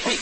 欢